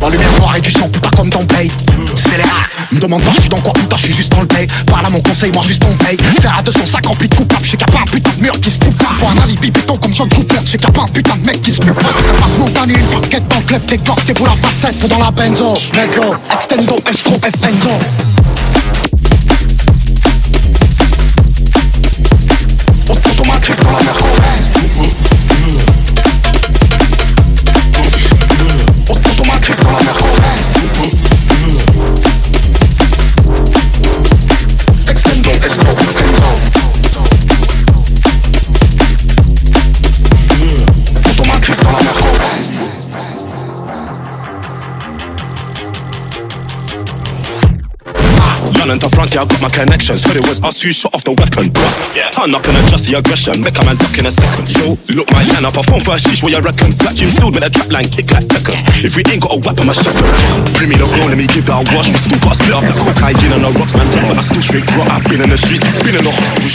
La lumière noire et du sang, putain comme dans les rats. Me demande pas, je suis dans quoi, putain, je suis juste dans le pay. Parle à mon conseil, moi juste ton paye Faire à 205 rempli de qu'il y a pas un putain de mur qui se coupe pas. Faut un alibi béton comme John Cooper, y a pas un putain de mec qui se coupe pas. Passe montagne, une basket dans le club, des corps, t'es pour la facette Faut dans la benzo, mezzo, extendo, estro, estendo Let's go. London to yeah, I got my connections. Heard it was us who shot off the weapon. Bruh. I'm not gonna adjust the aggression. Make a man duck in a second. Yo, look my line up. I phone for a sheesh, what you reckon? Black Jim filled with a trap line, kick like Beckham. If we ain't got a weapon, my shut it. Bring me the grown, let me give that a wash. We still got to split up that cocaine on the rocks, man. Drop, but I still straight drop. I've been in the streets, been in the hospital,